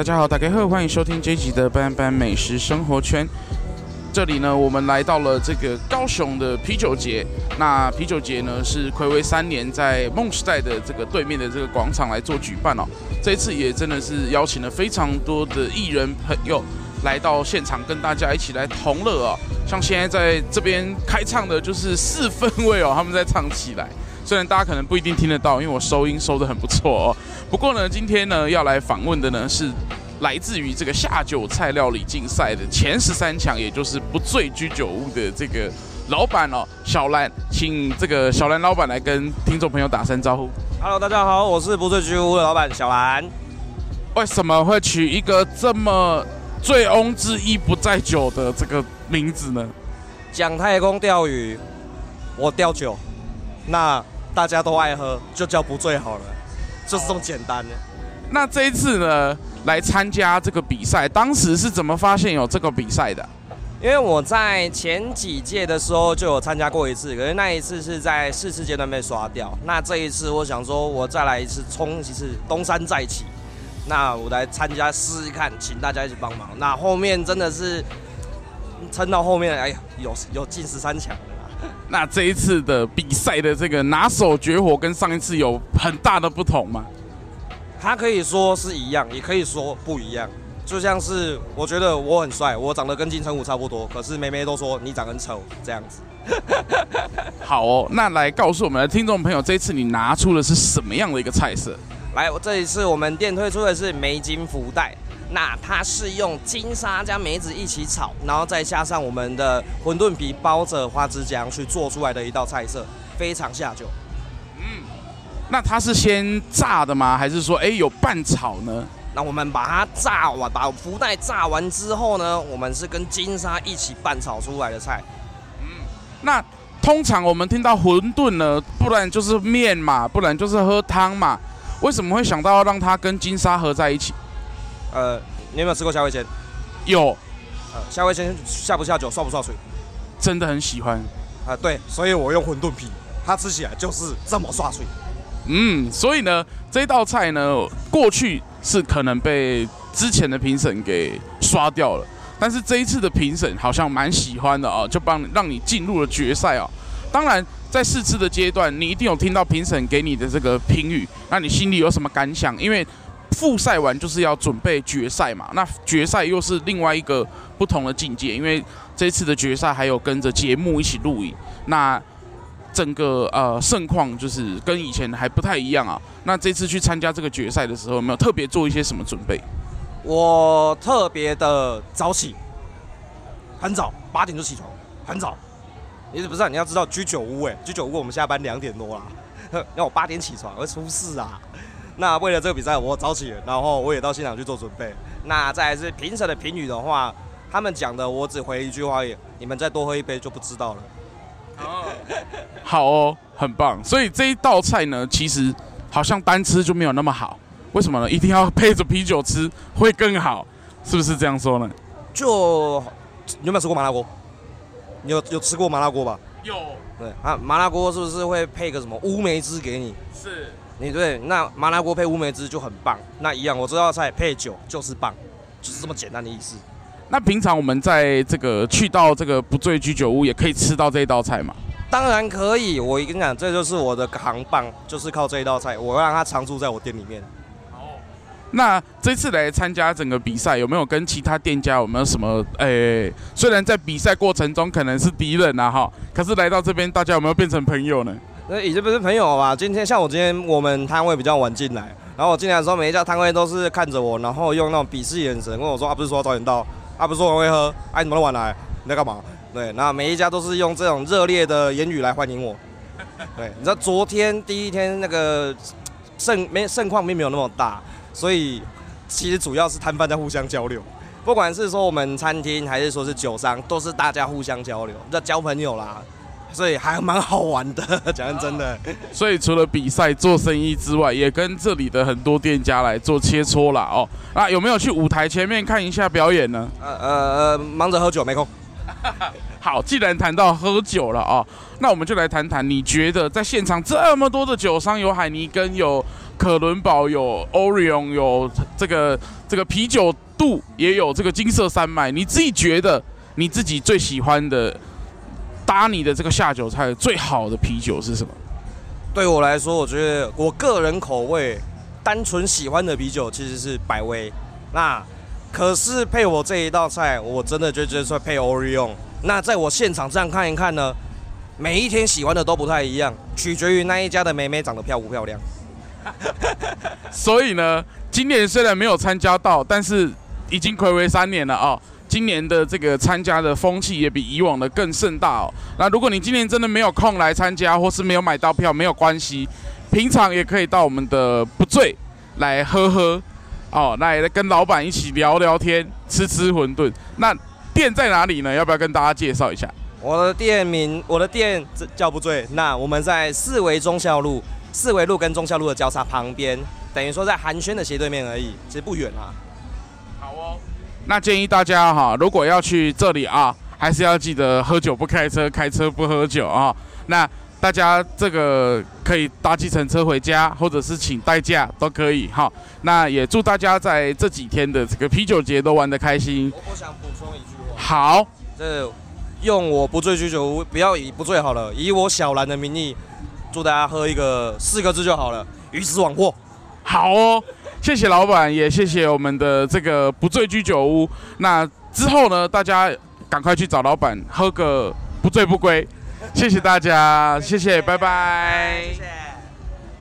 大家好，大家好，欢迎收听这一集的班班美食生活圈。这里呢，我们来到了这个高雄的啤酒节。那啤酒节呢，是暌违三年，在梦时代的这个对面的这个广场来做举办哦。这一次也真的是邀请了非常多的艺人朋友来到现场，跟大家一起来同乐哦。像现在在这边开唱的就是四分卫哦，他们在唱起来。虽然大家可能不一定听得到，因为我收音收得很不错哦。不过呢，今天呢要来访问的呢是来自于这个下酒菜料理竞赛的前十三强，也就是不醉居酒屋的这个老板哦，小兰，请这个小兰老板来跟听众朋友打声招呼。Hello，大家好，我是不醉居屋的老板小兰。为什么会取一个这么醉翁之意不在酒的这个名字呢？讲太公钓鱼，我钓酒，那。大家都爱喝，就叫不醉好了，就是这么简单的。那这一次呢，来参加这个比赛，当时是怎么发现有这个比赛的？因为我在前几届的时候就有参加过一次，可是那一次是在试吃阶段被刷掉。那这一次我想说，我再来一次冲一次，东山再起。那我来参加试试看，请大家一起帮忙。那后面真的是撑到后面，哎呀，有有进十三强。那这一次的比赛的这个拿手绝活跟上一次有很大的不同吗？他可以说是一样，也可以说不一样。就像是我觉得我很帅，我长得跟金城武差不多，可是妹妹都说你长很丑，这样子。好哦，那来告诉我们的听众朋友，这一次你拿出的是什么样的一个菜色？来，我这一次我们店推出的是梅金福袋。那它是用金沙加梅子一起炒，然后再加上我们的馄饨皮包着花枝浆去做出来的一道菜色，非常下酒。嗯，那它是先炸的吗？还是说，哎，有拌炒呢？那我们把它炸完，把福袋炸完之后呢，我们是跟金沙一起拌炒出来的菜。嗯，那通常我们听到馄饨呢，不然就是面嘛，不然就是喝汤嘛，为什么会想到要让它跟金沙合在一起？呃，你有没有吃过虾味鲜？有。呃，虾味鲜下不下酒，涮不涮水？真的很喜欢。啊、呃，对，所以我用馄饨皮，它吃起来就是这么涮水。嗯，所以呢，这道菜呢，过去是可能被之前的评审给刷掉了，但是这一次的评审好像蛮喜欢的啊，就帮让你进入了决赛啊。当然，在试吃的阶段，你一定有听到评审给你的这个评语，那你心里有什么感想？因为复赛完就是要准备决赛嘛，那决赛又是另外一个不同的境界，因为这次的决赛还有跟着节目一起录影，那整个呃盛况就是跟以前还不太一样啊。那这次去参加这个决赛的时候，有没有特别做一些什么准备？我特别的早起，很早，八点就起床，很早。你是不是、啊、你要知道居酒屋哎，居酒屋我们下班两点多啦，要我八点起床会出事啊。那为了这个比赛，我早起，然后我也到现场去做准备。那再来是评审的评语的话，他们讲的我只回一句话，你们再多喝一杯就不知道了。哦，好哦，很棒。所以这一道菜呢，其实好像单吃就没有那么好。为什么呢？一定要配着啤酒吃会更好，是不是这样说呢？就你有没有吃过麻辣锅？你有有吃过麻辣锅吧？有。对啊，麻辣锅是不是会配个什么乌梅汁给你？是。你对，那麻辣锅配乌梅汁就很棒。那一样，我这道菜配酒就是棒，就是这么简单的意思。那平常我们在这个去到这个不醉居酒屋，也可以吃到这一道菜吗？当然可以。我跟你讲，这就是我的扛棒，就是靠这一道菜，我让它常驻在我店里面。哦。那这次来参加整个比赛，有没有跟其他店家有没有什么？诶、欸，虽然在比赛过程中可能是敌人啊，哈，可是来到这边，大家有没有变成朋友呢？那已经不是朋友了吧？今天像我今天我们摊位比较晚进来，然后我进来的时候，每一家摊位都是看着我，然后用那种鄙视眼神跟我说：“啊，不是说早点到，啊，不是说我会喝，哎、啊，你怎么那么晚来？你在干嘛？”对，那每一家都是用这种热烈的言语来欢迎我。对，你知道昨天第一天那个盛没盛况并没有那么大，所以其实主要是摊贩在互相交流，不管是说我们餐厅还是说是酒商，都是大家互相交流，在交朋友啦。所以还蛮好玩的，讲真的。所以除了比赛做生意之外，也跟这里的很多店家来做切磋啦哦。那有没有去舞台前面看一下表演呢？呃呃呃，忙着喝酒没空。好，既然谈到喝酒了哦，那我们就来谈谈，你觉得在现场这么多的酒商，有海尼根，有可伦堡，有 Orion，有这个这个啤酒度，也有这个金色山脉。你自己觉得你自己最喜欢的搭你的这个下酒菜最好的啤酒是什么？对我来说，我觉得我个人口味单纯喜欢的啤酒其实是百威。那可是配我这一道菜，我真的就觉得说配 Orion。那在我现场这样看一看呢，每一天喜欢的都不太一样，取决于那一家的妹妹长得漂不漂亮。所以呢，今年虽然没有参加到，但是已经暌违三年了啊、哦。今年的这个参加的风气也比以往的更盛大哦。那如果你今年真的没有空来参加，或是没有买到票，没有关系，平常也可以到我们的不醉来喝喝哦，来跟老板一起聊聊天，吃吃馄饨。那店在哪里呢？要不要跟大家介绍一下？我的店名，我的店叫不醉。那我们在四维中孝路，四维路跟中孝路的交叉旁边，等于说在寒暄的斜对面而已，其实不远啊。那建议大家哈，如果要去这里啊，还是要记得喝酒不开车，开车不喝酒啊。那大家这个可以搭计程车回家，或者是请代驾都可以哈。那也祝大家在这几天的这个啤酒节都玩得开心。我想补充一句话。好，这用我不醉居酒屋，不要以不醉好了，以我小兰的名义，祝大家喝一个四个字就好了，鱼死网破。好哦。谢谢老板，也谢谢我们的这个不醉居酒屋。那之后呢，大家赶快去找老板喝个不醉不归。谢谢大家，谢谢，拜拜。